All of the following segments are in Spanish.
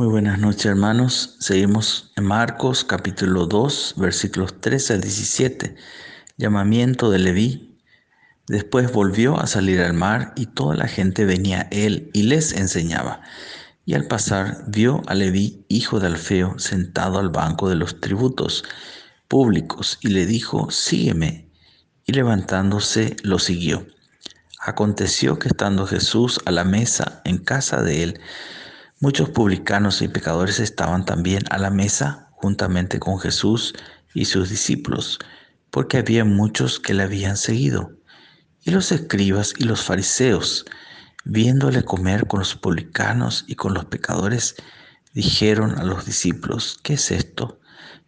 Muy buenas noches hermanos. Seguimos en Marcos capítulo 2 versículos 13 al 17. Llamamiento de Leví. Después volvió a salir al mar y toda la gente venía a él y les enseñaba. Y al pasar vio a Leví, hijo de Alfeo, sentado al banco de los tributos públicos y le dijo, sígueme. Y levantándose lo siguió. Aconteció que estando Jesús a la mesa en casa de él, Muchos publicanos y pecadores estaban también a la mesa juntamente con Jesús y sus discípulos, porque había muchos que le habían seguido. Y los escribas y los fariseos, viéndole comer con los publicanos y con los pecadores, dijeron a los discípulos, ¿qué es esto?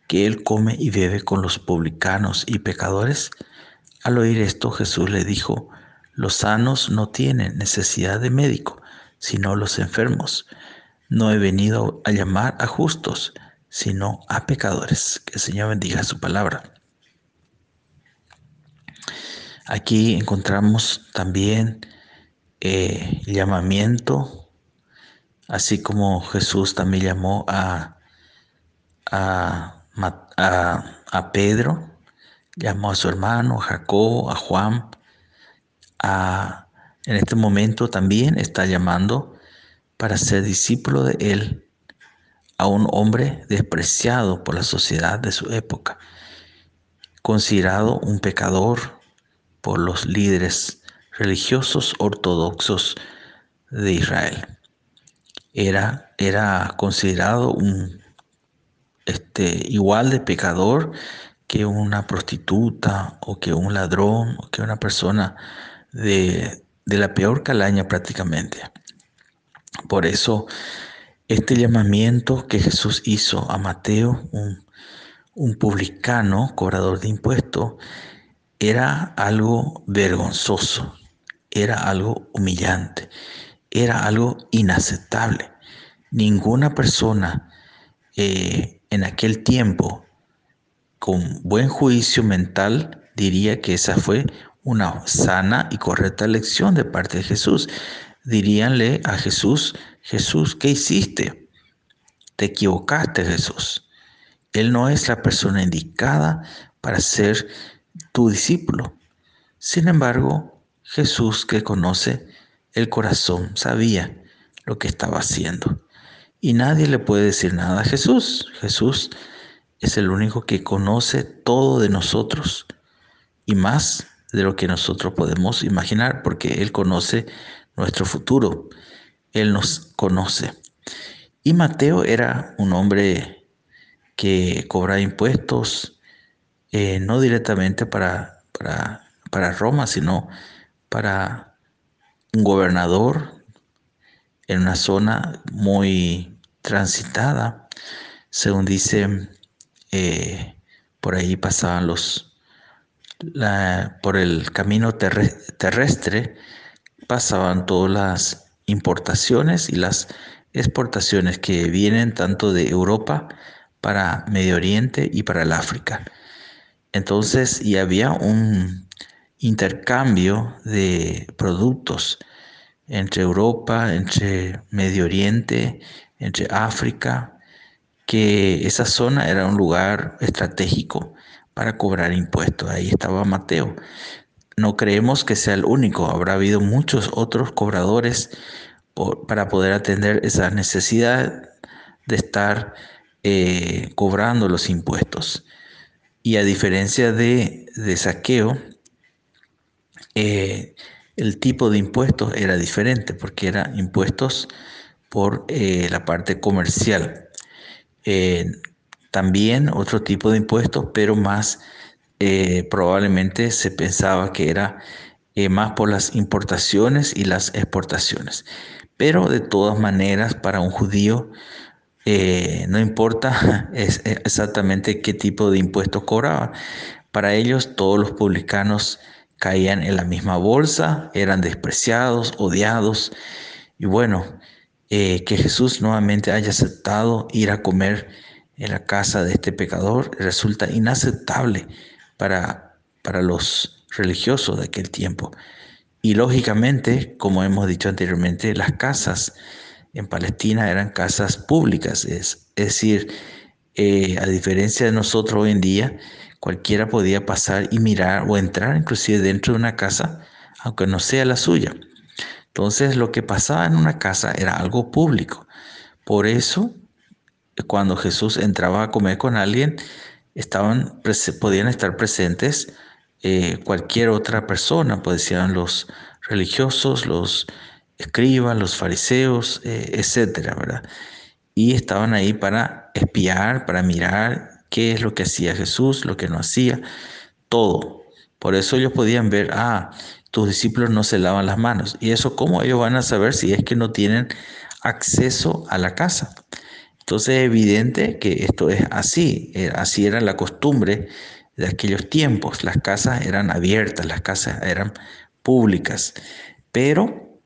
¿Que él come y bebe con los publicanos y pecadores? Al oír esto Jesús le dijo, los sanos no tienen necesidad de médico, sino los enfermos. No he venido a llamar a justos, sino a pecadores. Que el Señor bendiga su palabra. Aquí encontramos también eh, llamamiento, así como Jesús también llamó a, a, a, Pedro, llamó a su hermano, a Jacob, a Juan, a, en este momento también está llamando para ser discípulo de él a un hombre despreciado por la sociedad de su época, considerado un pecador por los líderes religiosos ortodoxos de Israel. Era, era considerado un este, igual de pecador que una prostituta o que un ladrón o que una persona de, de la peor calaña prácticamente. Por eso, este llamamiento que Jesús hizo a Mateo, un, publicano, cobrador de impuestos, era algo vergonzoso, era algo humillante, era algo inaceptable. Ninguna persona eh, en aquel tiempo con buen juicio mental diría que esa fue una sana y correcta lección de parte de Jesús diríanle a Jesús, Jesús, ¿qué hiciste? Te equivocaste, Jesús. Él no es la persona indicada para ser tu discípulo. Sin embargo, Jesús que conoce el corazón sabía lo que estaba haciendo. Y nadie le puede decir nada a Jesús. Jesús es el único que conoce todo de nosotros y más de lo que nosotros podemos imaginar, porque Él conoce nuestro futuro. Él nos conoce. Y Mateo era un hombre que cobraba impuestos, eh, no directamente para, para, para Roma, sino para un gobernador en una zona muy transitada. Según dice, eh, por ahí pasaban los, por el camino terrestre pasaban todas las importaciones y las exportaciones que vienen tanto de Europa para Medio Oriente y para el África. Entonces, y había un intercambio de productos entre Europa, entre Medio Oriente, entre África, que esa zona era un lugar estratégico para cobrar impuestos. Ahí estaba Mateo no creemos que sea el único, habrá habido muchos otros cobradores para poder atender esa necesidad de estar eh, cobrando los impuestos. Y a diferencia de, saqueo, eh, el tipo de impuestos era diferente porque eran impuestos por eh, la parte comercial. también otro tipo de impuestos, pero más eh, probablemente se pensaba que era eh, más por las importaciones y las exportaciones. Pero de todas maneras, para un judío, eh, no importa exactamente qué tipo de impuestos cobraba. Para ellos, todos los publicanos caían en la misma bolsa, eran despreciados, odiados. Y bueno, que Jesús nuevamente haya aceptado ir a comer en la casa de este pecador resulta inaceptable para, para los religiosos de aquel tiempo. Y lógicamente, como hemos dicho anteriormente, las casas en Palestina eran casas públicas, es, decir, eh, a diferencia de nosotros hoy en día, cualquiera podía pasar y mirar o entrar inclusive dentro de una casa, aunque no sea la suya. Entonces lo que pasaba en una casa era algo público. Por eso, cuando Jesús entraba a comer con alguien, estaban, podían estar presentes eh, cualquier otra persona, pues decían los religiosos, los escribas, los fariseos, eh, etcétera, ¿verdad? Y estaban ahí para espiar, para mirar qué es lo que hacía Jesús, lo que no hacía, todo. Por eso ellos podían ver, ah, tus discípulos no se lavan las manos. ¿Y eso cómo ellos van a saber si es que no tienen acceso a la casa? Entonces es evidente que esto es así, eh, así era la costumbre de aquellos tiempos. Las casas eran abiertas, las casas eran públicas, pero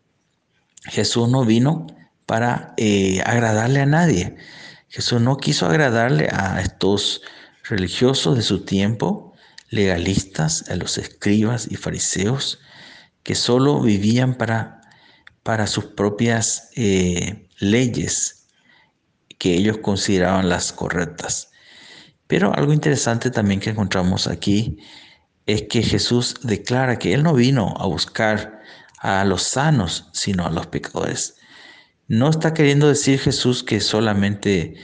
Jesús no vino para eh, agradarle a nadie. Jesús no quiso agradarle a estos religiosos de su tiempo, legalistas, a los escribas y fariseos, que solo vivían para, para sus propias eh, leyes que ellos consideraban las correctas. Pero algo interesante también que encontramos aquí es que Jesús declara que Él no vino a buscar a los sanos, sino a los pecadores. No está queriendo decir Jesús que solamente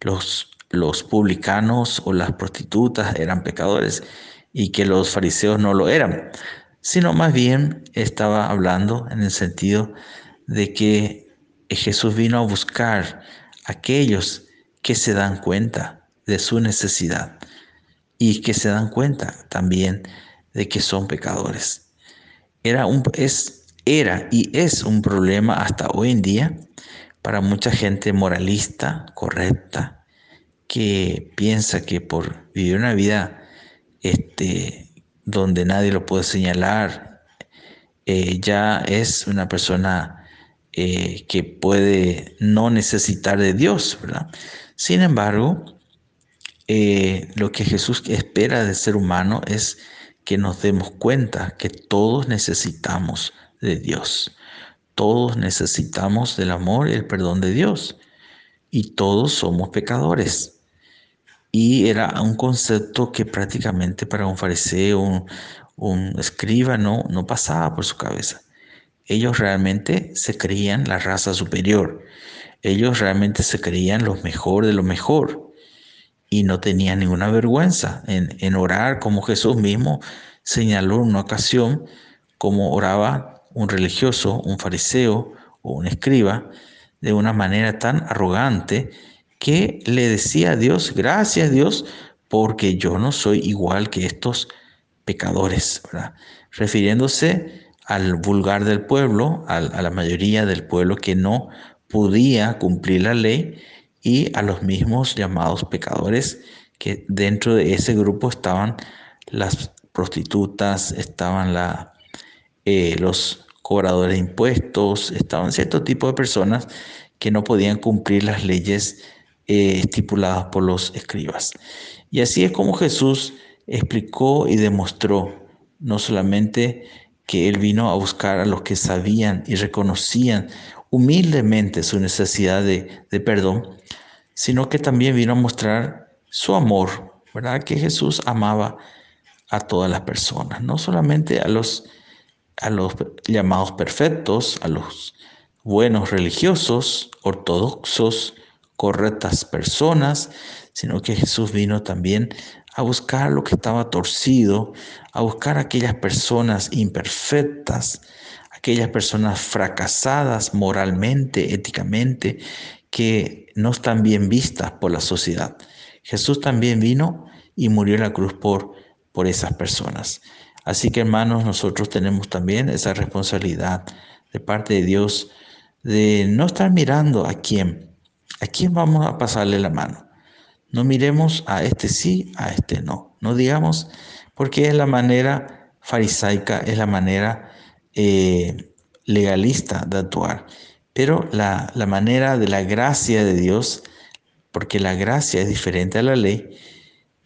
los, los publicanos o las prostitutas eran pecadores y que los fariseos no lo eran, sino más bien estaba hablando en el sentido de que Jesús vino a buscar aquellos que se dan cuenta de su necesidad y que se dan cuenta también de que son pecadores. Era, un, es, era y es un problema hasta hoy en día para mucha gente moralista, correcta, que piensa que por vivir una vida este, donde nadie lo puede señalar, eh, ya es una persona eh, que puede no necesitar de Dios, ¿verdad? Sin embargo, eh, lo que Jesús espera del ser humano es que nos demos cuenta que todos necesitamos de Dios. Todos necesitamos del amor y el perdón de Dios. Y todos somos pecadores. Y era un concepto que prácticamente para un fariseo, un, un escriba, no, no pasaba por su cabeza. Ellos realmente se creían la raza superior. Ellos realmente se creían los mejor de lo mejor y no tenía ninguna vergüenza en, orar como Jesús mismo señaló en una ocasión como oraba un religioso, un fariseo o un escriba de una manera tan arrogante que le decía a Dios, gracias Dios, porque yo no soy igual que estos pecadores, refiriéndose al vulgar del pueblo, a la mayoría del pueblo que no podía cumplir la ley y a los mismos llamados pecadores, que dentro de ese grupo estaban las prostitutas, estaban eh, los cobradores de impuestos, estaban cierto tipo de personas que no podían cumplir las leyes eh, estipuladas por los escribas. Y así es como Jesús explicó y demostró no solamente que Él vino a buscar a los que sabían y reconocían humildemente su necesidad de, de perdón, sino que también vino a mostrar su amor, ¿verdad? Que Jesús amaba a todas las personas, no solamente a los, a los llamados perfectos, a los buenos religiosos, ortodoxos, correctas personas, sino que Jesús vino también a buscar lo que estaba torcido, a buscar aquellas personas imperfectas, aquellas personas fracasadas moralmente, éticamente, que no están bien vistas por la sociedad. Jesús también vino y murió en la cruz por, por esas personas. Así que hermanos, nosotros tenemos también esa responsabilidad de parte de Dios de no estar mirando a quién, a quién vamos a pasarle la mano. No miremos a este sí, a este no. No digamos, porque es la manera farisaica, es la manera eh, legalista de actuar. Pero la, manera de la gracia de Dios, porque la gracia es diferente a la ley,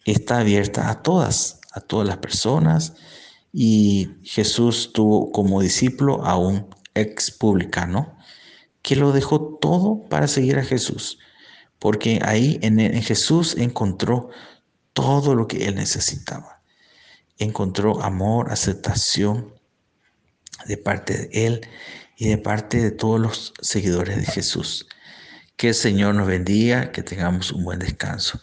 está abierta a todas, a todas las personas. Y Jesús tuvo como discípulo a un ex publicano que lo dejó todo para seguir a Jesús, porque ahí en, en Jesús encontró todo lo que él necesitaba. Encontró amor, aceptación de parte de él y de parte de todos los seguidores de Jesús. Que el Señor nos bendiga, que tengamos un buen descanso.